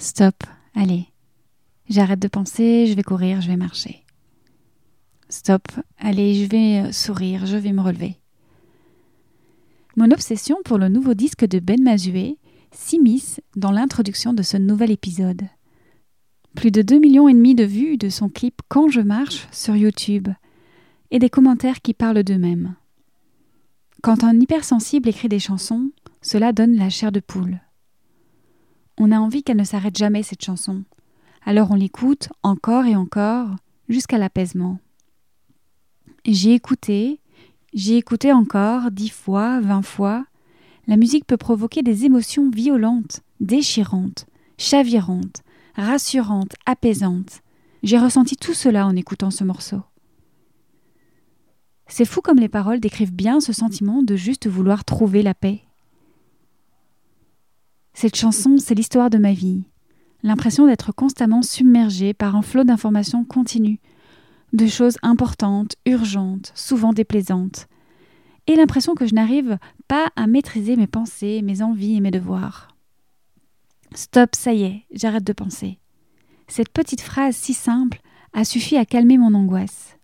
Stop, allez. J'arrête de penser, je vais courir, je vais marcher. Stop, allez, je vais euh, sourire, je vais me relever. Mon obsession pour le nouveau disque de Ben Mazué s'immisce dans l'introduction de ce nouvel épisode. Plus de 2 millions et demi de vues de son clip Quand je marche sur YouTube et des commentaires qui parlent d'eux-mêmes. Quand un hypersensible écrit des chansons, cela donne la chair de poule. On a envie qu'elle ne s'arrête jamais cette chanson. Alors on l'écoute encore et encore jusqu'à l'apaisement. J'ai écouté, j'ai écouté encore dix fois, vingt fois. La musique peut provoquer des émotions violentes, déchirantes, chavirantes, rassurantes, apaisantes. J'ai ressenti tout cela en écoutant ce morceau. C'est fou comme les paroles décrivent bien ce sentiment de juste vouloir trouver la paix. Cette chanson, c'est l'histoire de ma vie. L'impression d'être constamment submergée par un flot d'informations continues, de choses importantes, urgentes, souvent déplaisantes, et l'impression que je n'arrive pas à maîtriser mes pensées, mes envies et mes devoirs. Stop, ça y est, j'arrête de penser. Cette petite phrase si simple a suffi à calmer mon angoisse.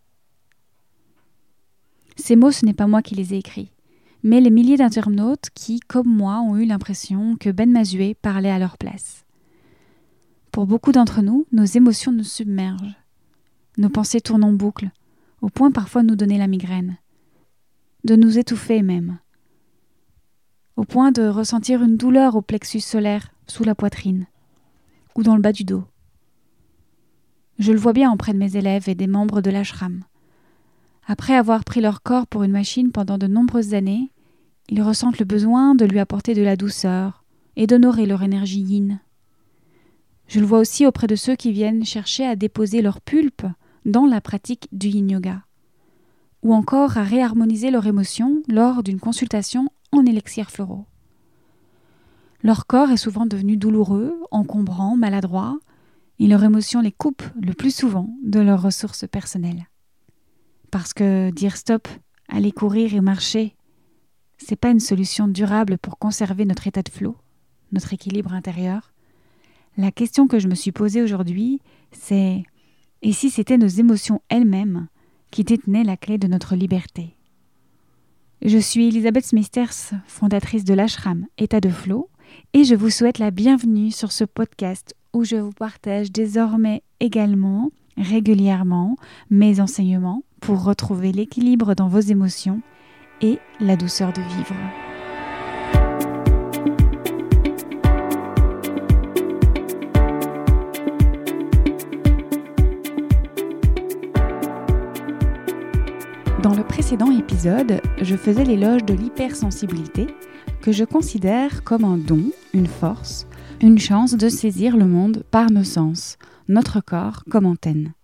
Ces mots, ce n'est pas moi qui les ai écrits, mais les milliers d'internautes qui, comme moi, ont eu l'impression que Ben Mazué parlait à leur place. Pour beaucoup d'entre nous, nos émotions nous submergent. Nos pensées tournent en boucle, au point parfois de nous donner la migraine, de nous étouffer même, au point de ressentir une douleur au plexus solaire sous la poitrine ou dans le bas du dos. Je le vois bien auprès de mes élèves et des membres de l'ashram. Après avoir pris leur corps pour une machine pendant de nombreuses années, ils ressentent le besoin de lui apporter de la douceur et d'honorer leur énergie yin. Je le vois aussi auprès de ceux qui viennent chercher à déposer leur pulpe dans la pratique du yin yoga, ou encore à réharmoniser leurs émotions lors d'une consultation en élixirs floraux. Leur corps est souvent devenu douloureux, encombrant, maladroit, et leur émotion les coupe le plus souvent de leurs ressources personnelles. Parce que dire stop, aller courir et marcher, c'est pas une solution durable pour conserver notre état de flot, notre équilibre intérieur. La question que je me suis posée aujourd'hui, c'est et si c'était nos émotions elles-mêmes qui détenaient la clé de notre liberté? Je suis Elisabeth Smithers, fondatrice de l'ashram État de Flow, et je vous souhaite la bienvenue sur ce podcast où je vous partage désormais également régulièrement mes enseignements pour retrouver l'équilibre dans vos émotions et la douceur de vivre. Dans le précédent épisode, je faisais l'éloge de l'hypersensibilité, que je considère comme un don, une force, une chance de saisir le monde par nos sens, notre corps comme antenne.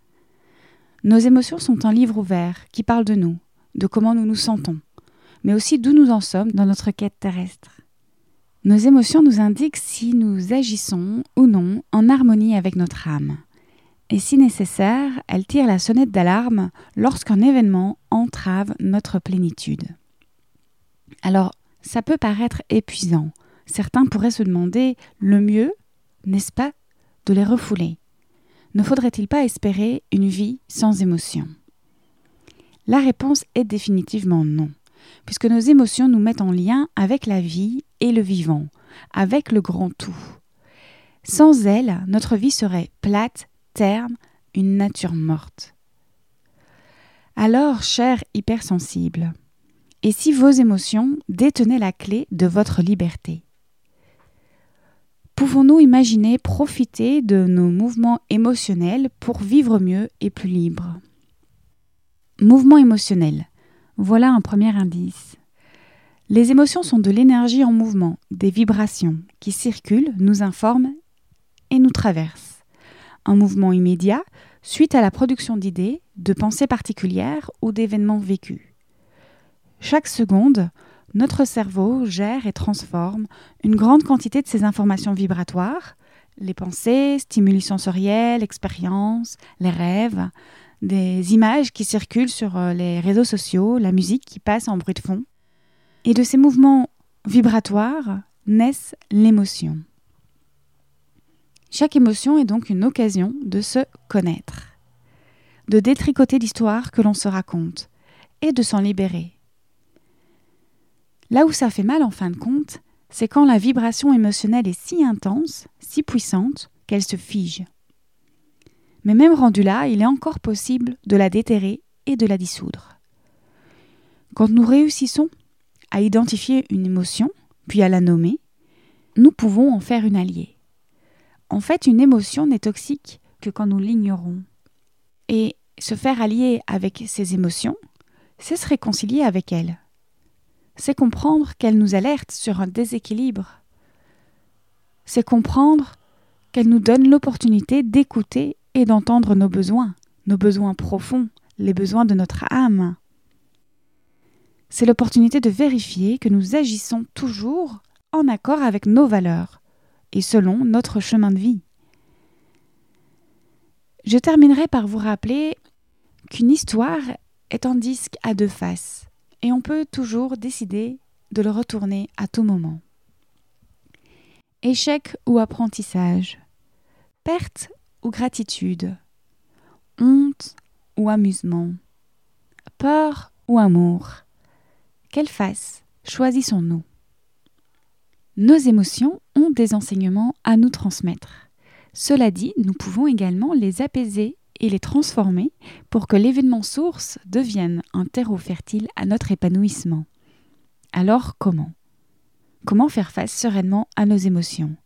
Nos émotions sont un livre ouvert qui parle de nous, de comment nous nous sentons, mais aussi d'où nous en sommes dans notre quête terrestre. Nos émotions nous indiquent si nous agissons ou non en harmonie avec notre âme et si nécessaire, elle tire la sonnette d'alarme lorsqu'un événement entrave notre plénitude. Alors, ça peut paraître épuisant. Certains pourraient se demander le mieux, n'est-ce pas, de les refouler. Ne faudrait-il pas espérer une vie sans émotion? La réponse est définitivement non, puisque nos émotions nous mettent en lien avec la vie et le vivant, avec le grand tout. Sans elles, notre vie serait plate terme une nature morte. Alors, cher hypersensible, et si vos émotions détenaient la clé de votre liberté? Pouvons-nous imaginer profiter de nos mouvements émotionnels pour vivre mieux et plus libre Mouvement émotionnel. Voilà un premier indice. Les émotions sont de l'énergie en mouvement, des vibrations qui circulent, nous informent et nous traversent un mouvement immédiat suite à la production d'idées, de pensées particulières ou d'événements vécus. Chaque seconde, notre cerveau gère et transforme une grande quantité de ces informations vibratoires, les pensées, stimuli sensoriels, expériences, les rêves, des images qui circulent sur euh, les réseaux sociaux, la musique qui passe en bruit de fond. Et de ces mouvements vibratoires naissent l'émotion. Chaque émotion est donc une occasion de se connaître, de détricoter l'histoire que l'on se raconte et de s'en libérer. Là où ça fait mal en fin de compte, c'est quand la vibration émotionnelle est si intense, si puissante, qu'elle se fige. Mais même rendue là, il est encore possible de la déterrer et de la dissoudre. Quand nous réussissons à identifier une émotion, puis à la nommer, nous pouvons en faire une alliée. En fait, une émotion n'est toxique que quand nous l'ignorons. Et se faire allier avec ces émotions, c'est se réconcilier avec elles. C'est comprendre qu'elles nous alertent sur un déséquilibre. C'est comprendre qu'elles nous donnent l'opportunité d'écouter et d'entendre nos besoins, nos besoins profonds, les besoins de notre âme. C'est l'opportunité de vérifier que nous agissons toujours en accord avec nos valeurs et selon notre chemin de vie. Je terminerai par vous rappeler qu'une histoire est un disque à deux faces et on peut toujours décider de le retourner à tout moment. Échec ou apprentissage, perte ou gratitude, honte ou amusement, peur ou amour. Quelle face choisissons-nous? Nos émotions ont des enseignements à nous transmettre. Cela dit, nous pouvons également les apaiser et les transformer pour que l'événement source devienne un terreau fertile à notre épanouissement. Alors comment? Comment faire face sereinement à nos émotions?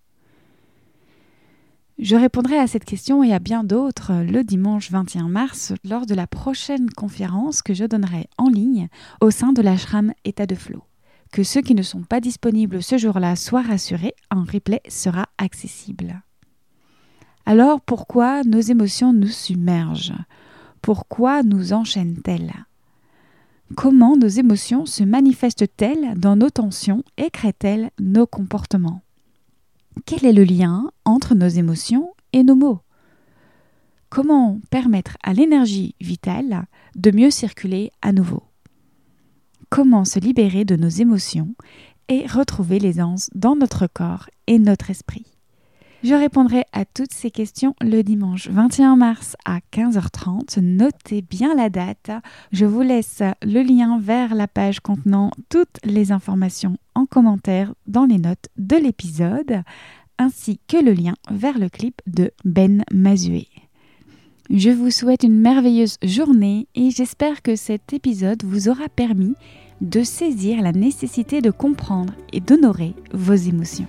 Je répondrai à cette question et à bien d'autres le dimanche 21 mars lors de la prochaine conférence que je donnerai en ligne au sein de l'ashram État de Flow. Que ceux qui ne sont pas disponibles ce jour-là soient rassurés, un replay sera accessible. Alors pourquoi nos émotions nous submergent? Pourquoi nous enchaînent-elles? Comment nos émotions se manifestent-elles dans nos tensions et créent-elles nos comportements? Quel est le lien entre nos émotions et nos mots? Comment permettre à l'énergie vitale de mieux circuler à nouveau? Comment se libérer de nos émotions et retrouver l'aisance dans notre corps et notre esprit? Je répondrai à toutes ces questions le dimanche 21 mars à 15h30. Notez bien la date. Je vous laisse le lien vers la page contenant toutes les informations en commentaire dans les notes de l'épisode, ainsi que le lien vers le clip de Ben Mazué. Je vous souhaite une merveilleuse journée et j'espère que cet épisode vous aura permis de saisir la nécessité de comprendre et d'honorer vos émotions.